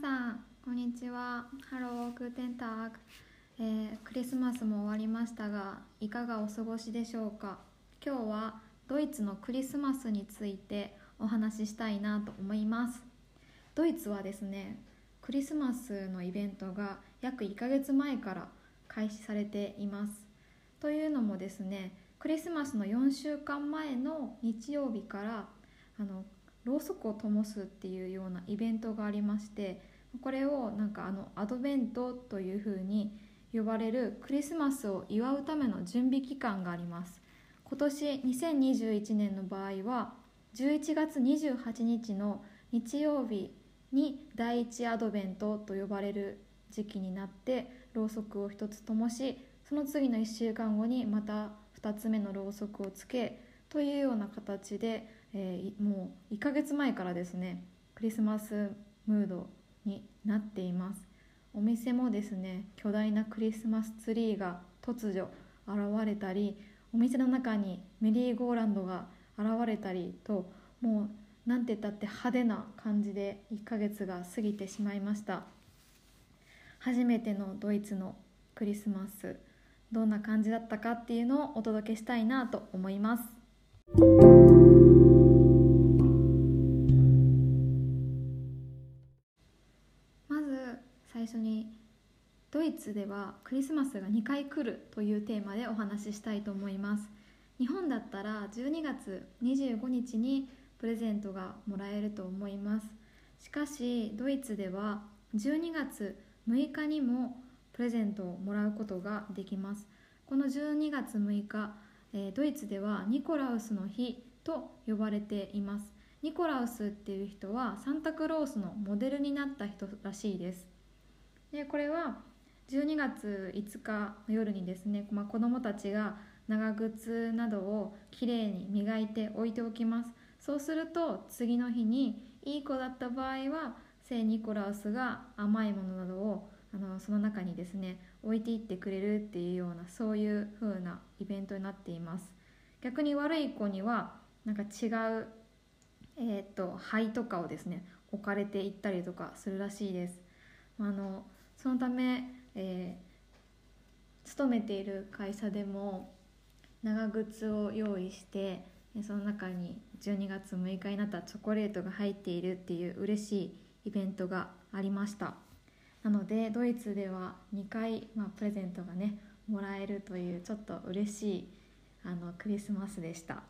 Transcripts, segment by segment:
さんこんにちは。ハローグーテンターグ、えークリスマスも終わりましたがいかがお過ごしでしょうか？今日はドイツのクリスマスについてお話ししたいなと思います。ドイツはですねクリスマスのイベントが約1ヶ月前から開始されています。というのもですねクリスマスの4週間前の日曜日からあのろうそくを灯すっていうようなイベントがありましてこれをなんかあのアドベントというふうに呼ばれるクリスマスを祝うための準備期間があります。今年2021年の場合は11月28日の日曜日に第一アドベントと呼ばれる時期になってろうそくを一つ灯しその次の1週間後にまた2つ目のろうそくをつけというような形で、えーもう1ヶ月前からですねクリスマスムードになっています。お店もですね巨大なクリスマスツリーが突如現れたりお店の中にメリーゴーランドが現れたりともうなんて言ったって派手な感じで1ヶ月が過ぎてしまいました。初めてのドイツのクリスマスどんな感じだったかっていうのをお届けしたいなと思います。初にドイツではクリスマスが2回来るというテーマでお話ししたいと思います。日本だったら12月25日にプレゼントがもらえると思います。しかしドイツでは12月6日にもプレゼントをもらうことができます。この12月6日、えドイツではニコラウスの日と呼ばれています。ニコラウスっていう人はサンタクロースのモデルになった人らしいです。でこれは12月5日の夜にですね、まあ、子どもたちが長靴などをきれいに磨いて置いておきます。そうすると次の日にいい子だった場合は聖ニコラウスが甘いものなどをあのその中にですね置いていってくれるっていうようなそういう風なイベントになっています。逆に悪い子にはなんか違うえー、と灰とかをですね置かれていったりとかするらしいです。あのそのため、えー勤めている会社でも長靴を用意してその中に12月6日になったチョコレートが入っているっていう嬉しいイベントがありました。なのでドイツでは2回、まあ、プレゼントがねもらえるというちょっと嬉しいあのクリスマスでした。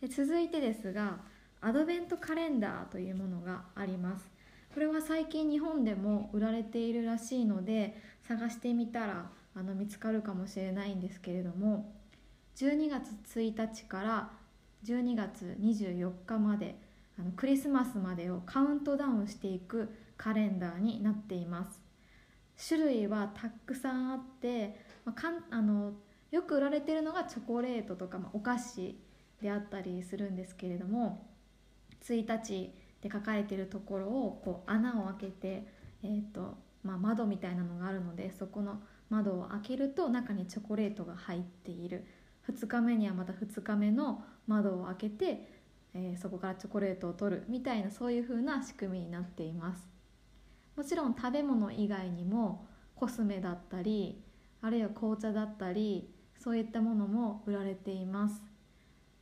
で続いてですがアドベントカレンダーというものがあります。これは最近日本でも売られているらしいので探してみたらあの見つかるかもしれないんですけれども12月1日から12月24日まであのクリスマスまでをカウントダウンしていくカレンダーになっています。種類はたくさんあって、まあ、かんあのよく売られてるのがチョコレートとか、まあ、お菓子であったりするんですけれども1日で書かれてるところをこう穴を開けて、えーとまあ、窓みたいなのがあるのでそこの窓を開けると中にチョコレートが入っている。2日目にはまた2日目の窓を開けて、えーそこからチョコレートを取るみたいなそういう風な仕組みになっています。もちろん食べ物以外にもコスメだったりあるいは紅茶だったりそういったものも売られています。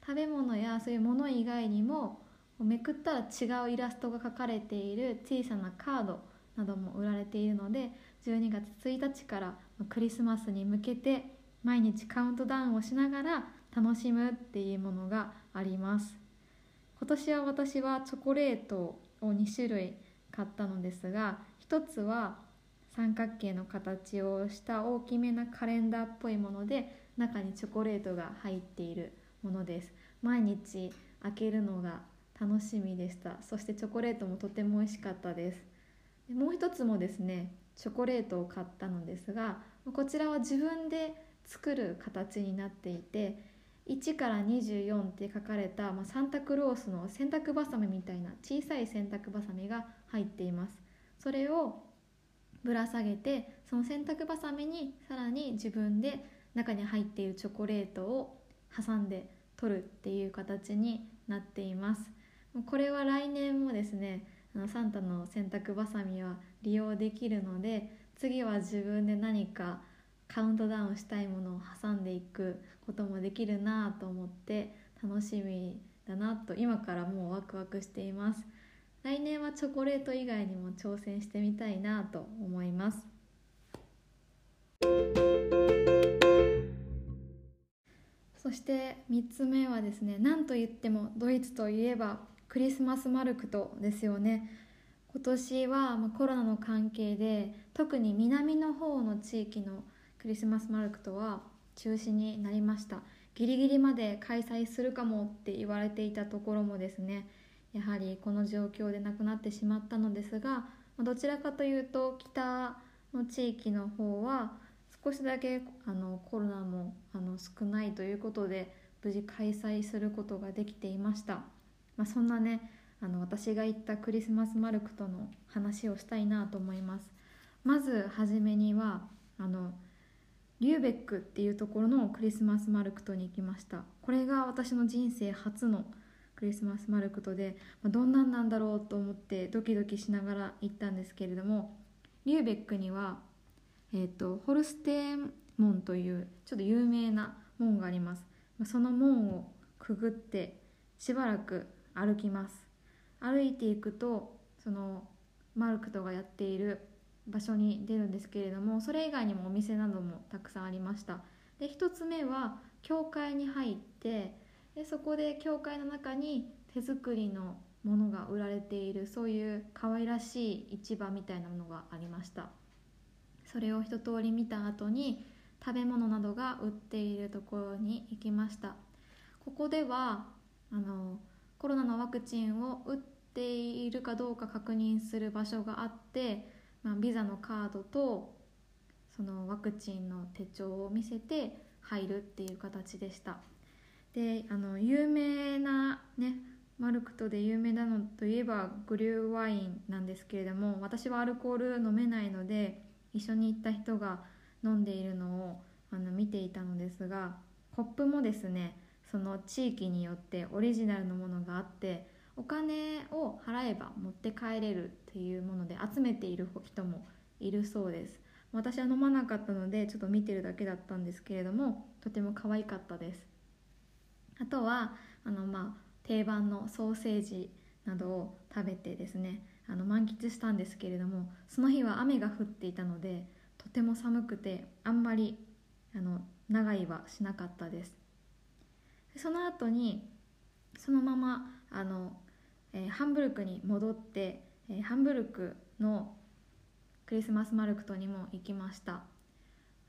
食べ物やそういうもの以外にもめくったら違うイラストが描かれている小さなカードなども売られているので12月1日からクリスマスに向けて毎日カウントダウンをしながら楽しむっていうものがあります。今年は私はチョコレートを2種類買ったのですが一つは三角形の形をした大きめなカレンダーっぽいもので中にチョコレートが入っているものです。毎日開けるのが楽しみでした。そしてチョコレートもとても美味しかったです。でもう一つもですねチョコレートを買ったのですがこちらは自分で作る形になっていて1から24って書かれた、まあ、サンタクロースの洗濯バサミみたいな小さい洗濯バサミが入っています。それをぶら下げてその洗濯バサミにさらに自分で中に入っているチョコレートを挟んで取るっていう形になっています。これは来年もですねあのサンタの洗濯ばさみは利用できるので次は自分で何かカウントダウンしたいものを挟んでいくこともできるなと思って楽しみだなと今からもうワクワクしています。来年はチョコレート以外にも挑戦してみたいなと思います。そして3つ目はですね何と言ってもドイツといえばクリスマスマルクトですよね。今年はまコロナの関係で特に南の方の地域のクリスマスマルクトは中止になりました。ギリギリまで開催するかもって言われていたところもですねやはりこの状況でなくなってしまったのですがどちらかというと北の地域の方は少しだけあのコロナもあの少ないということで無事開催することができていました、まあ、そんなねあの私が行ったクリスマスマルクとの話をしたいなと思います。まず初めにはあのリューベックっていうところのクリスマスマルクトに行きました。これが私の人生初のクリスマスマルクトで、まあ、どんなんなんだろうと思ってドキドキしながら行ったんですけれどもリューベックには、えーと、ホルステーン門というちょっと有名な門があります。その門をくぐってしばらく歩きます。歩いていくとそのマルクトがやっている場所に出るんですけれどもそれ以外にもお店などもたくさんありました。で1つ目は教会に入ってでそこで教会の中に手作りのものが売られているそういう可愛らしい市場みたいなものがありました。それを一通り見た後に食べ物などが売っているところに行きました。ここではあのコロナのワクチンを打っているかどうか確認する場所があって、まあ、ビザのカードとそのワクチンの手帳を見せて入るっていう形でした。であの有名なねマルクトで有名なのといえばグリューワインなんですけれども私はアルコール飲めないので一緒に行った人が飲んでいるのをあの見ていたのですがコップもですねその地域によってオリジナルのものがあってお金を払えば持って帰れるっていうもので集めている人もいるそうです。私は飲まなかったのでちょっと見てるだけだったんですけれどもとても可愛かったです。あとはあの、まあ、定番のソーセージなどを食べてですねあの満喫したんですけれどもその日は雨が降っていたのでとても寒くてあんまりあの長居はしなかったです。その後にそのままあの、えー、ハンブルクに戻って、えー、ハンブルクのクリスマスマルクトにも行きました。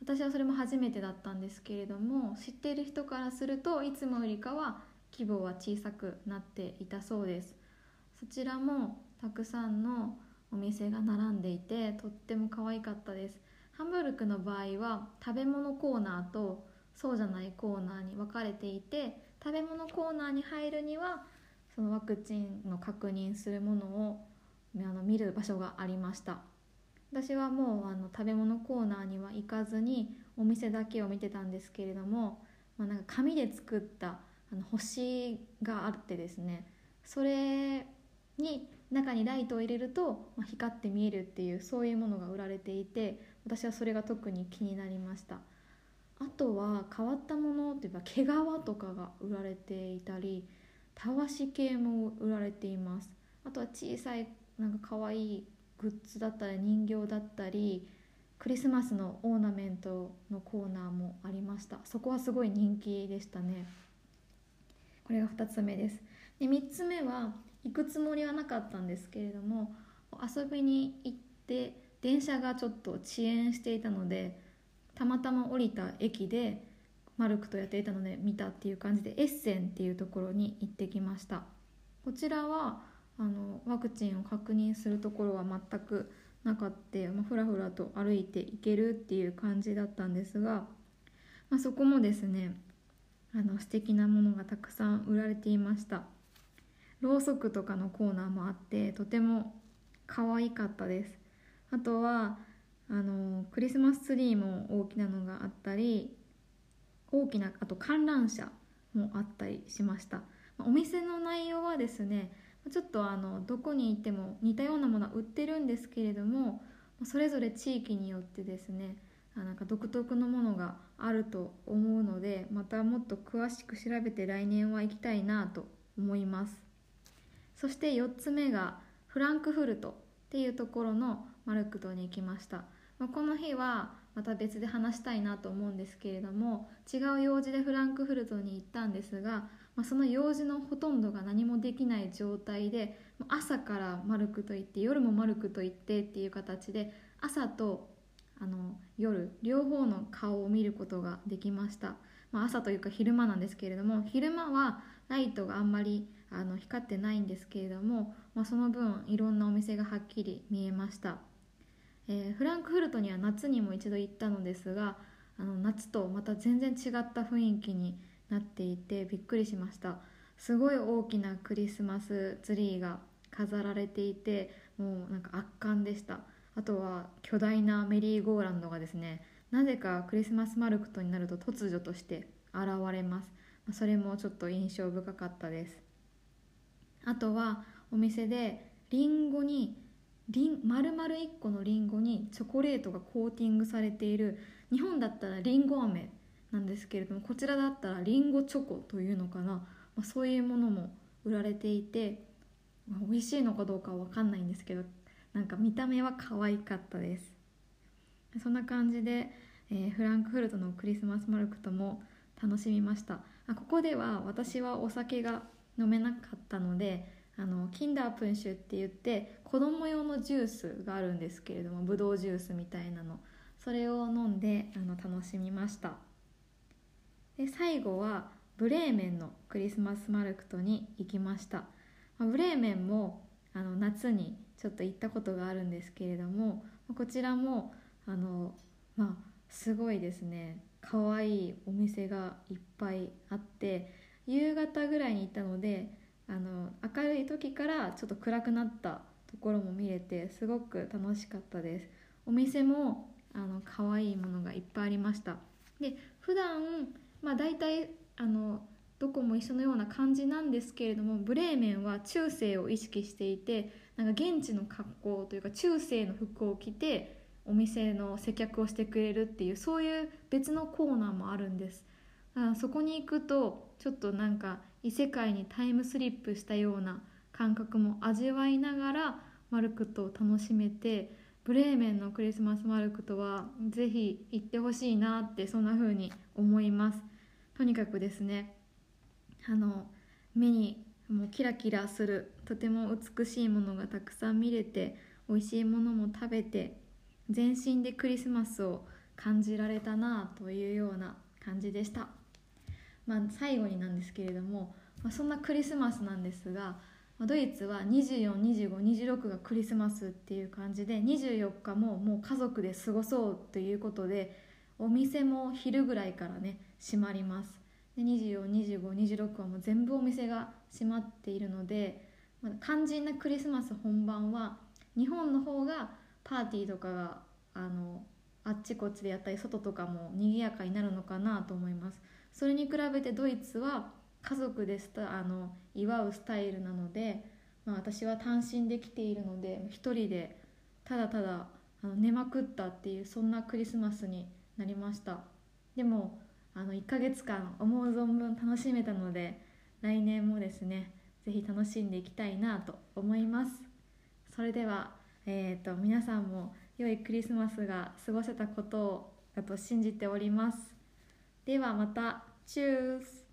私はそれも初めてだったんですけれども知っている人からするといつもよりかは規模は小さくなっていたそうです。そちらもたくさんのお店が並んでいてとっても可愛かったです。ハンブルクの場合は食べ物コーナーとそうじゃないコーナーに分かれていて食べ物コーナーに入るにはそのワクチンの確認するものをあの見る場所がありました。私はもうあの食べ物コーナーには行かずにお店だけを見てたんですけれども、まあ、なんか紙で作ったあの星があってですねそれに中にライトを入れると、ま、光って見えるっていうそういうものが売られていて私はそれが特に気になりました。とは変わったものっていえば毛皮とかが売られていたりたわし系も売られています。あとは小さいなんか可愛いグッズだったり人形だったりクリスマスのオーナメントのコーナーもありました。そこはすごい人気でしたね。これが2つ目です。で3つ目は行くつもりはなかったんですけれども遊びに行って電車がちょっと遅延していたのでたまたま降りた駅でマルクとやっていたので見たっていう感じでエッセンっていうところに行ってきました。こちらはあのワクチンを確認するところは全くなかった、まあ、ふらふらと歩いていけるっていう感じだったんですが、まあ、そこもですねあの素敵なものがたくさん売られていました。ろうそくとかのコーナーもあってとても可愛かったです。あとはあのクリスマスツリーも大きなのがあったり大きなあと観覧車もあったりしました。お店の内容はですねちょっとあのどこに行っても似たようなものは売ってるんですけれどもそれぞれ地域によってですねなんか独特のものがあると思うのでまたもっと詳しく調べて来年は行きたいなと思います。そして4つ目がフランクフルトっていうところのマルクトに行きました、まあ、この日はまた別で話したいなと思うんですけれども違う用事でフランクフルトに行ったんですが、まあ、その用事のほとんどが何もできない状態で朝からマルクと行って夜もマルクと行ってっていう形で朝とあの夜両方の顔を見ることができました、まあ、朝というか昼間なんですけれども昼間はライトがあんまりあの光ってないんですけれども、まあ、その分いろんなお店がはっきり見えました、えー、フランクフルトには夏にも一度行ったのですがあの夏とまた全然違った雰囲気になっていてびっくりしました。すごい大きなクリスマスツリーが飾られていてもうなんか圧巻でした。あとは巨大なメリーゴーランドがですねなぜかクリスマスマルクトになると突如として現れます。それもちょっと印象深かったです。あとはお店でりんごにりん丸々1個のりんごにチョコレートがコーティングされている。日本だったらりんご飴なんですけれどもこちらだったらりんごチョコというのかな、まあ、そういうものも売られていて、まあ、美味しいのかどうかは分かんないんですけどなんか見た目は可愛かったです。そんな感じで、えー、フランクフルトのクリスマスマルクトも楽しみました。あここでは私はお酒が飲めなかったのであのキンダープンシュって言って子供用のジュースがあるんですけれどもブドウジュースみたいなの。それを飲んであの楽しみました。で最後はブレーメンのクリスマスマルクトに行きました。ブレーメンもあの夏にちょっと行ったことがあるんですけれどもこちらもあのまあすごいですね。可愛いお店がいっぱいあって夕方ぐらいに行ったのであの明るい時からちょっと暗くなったところも見れてすごく楽しかったです。お店もあの可愛いものがいっぱいありました。で普段まあ大体あのどこも一緒のような感じなんですけれどもブレーメンは中世を意識していてなんか現地の格好というか中世の服を着てお店の接客をしてくれるっていうそういう別のコーナーもあるんです。そこに行くとちょっとなんか異世界にタイムスリップしたような感覚も味わいながらマルクトを楽しめてブレーメンのクリスマスマルクトはぜひ行ってほしいなってそんな風に思います。とにかくですねあの目にもうキラキラするとても美しいものがたくさん見れて美味しいものも食べて全身でクリスマスを感じられたなというような感じでした、まあ、最後になんですけれども、まあ、そんなクリスマスなんですがドイツは242526がクリスマスっていう感じで24日ももう家族で過ごそうということでお店も昼ぐらいからね閉まります。で242526はもう全部お店が閉まっているので、まあ、肝心なクリスマス本番は日本の方がパーティーとかがあのあっちこっちでやったり外とかも賑やかになるのかなと思います。それに比べてドイツは家族でスタあの祝うスタイルなので、まあ、私は単身で来ているので一人でただただあの寝まくったっていうそんなクリスマスになりました。でもあの1ヶ月間思う存分楽しめたので来年もですね是非楽しんでいきたいなと思います。それでは、えーと、皆さんも良いクリスマスが過ごせたことをだと信じております。ではまた。チュース。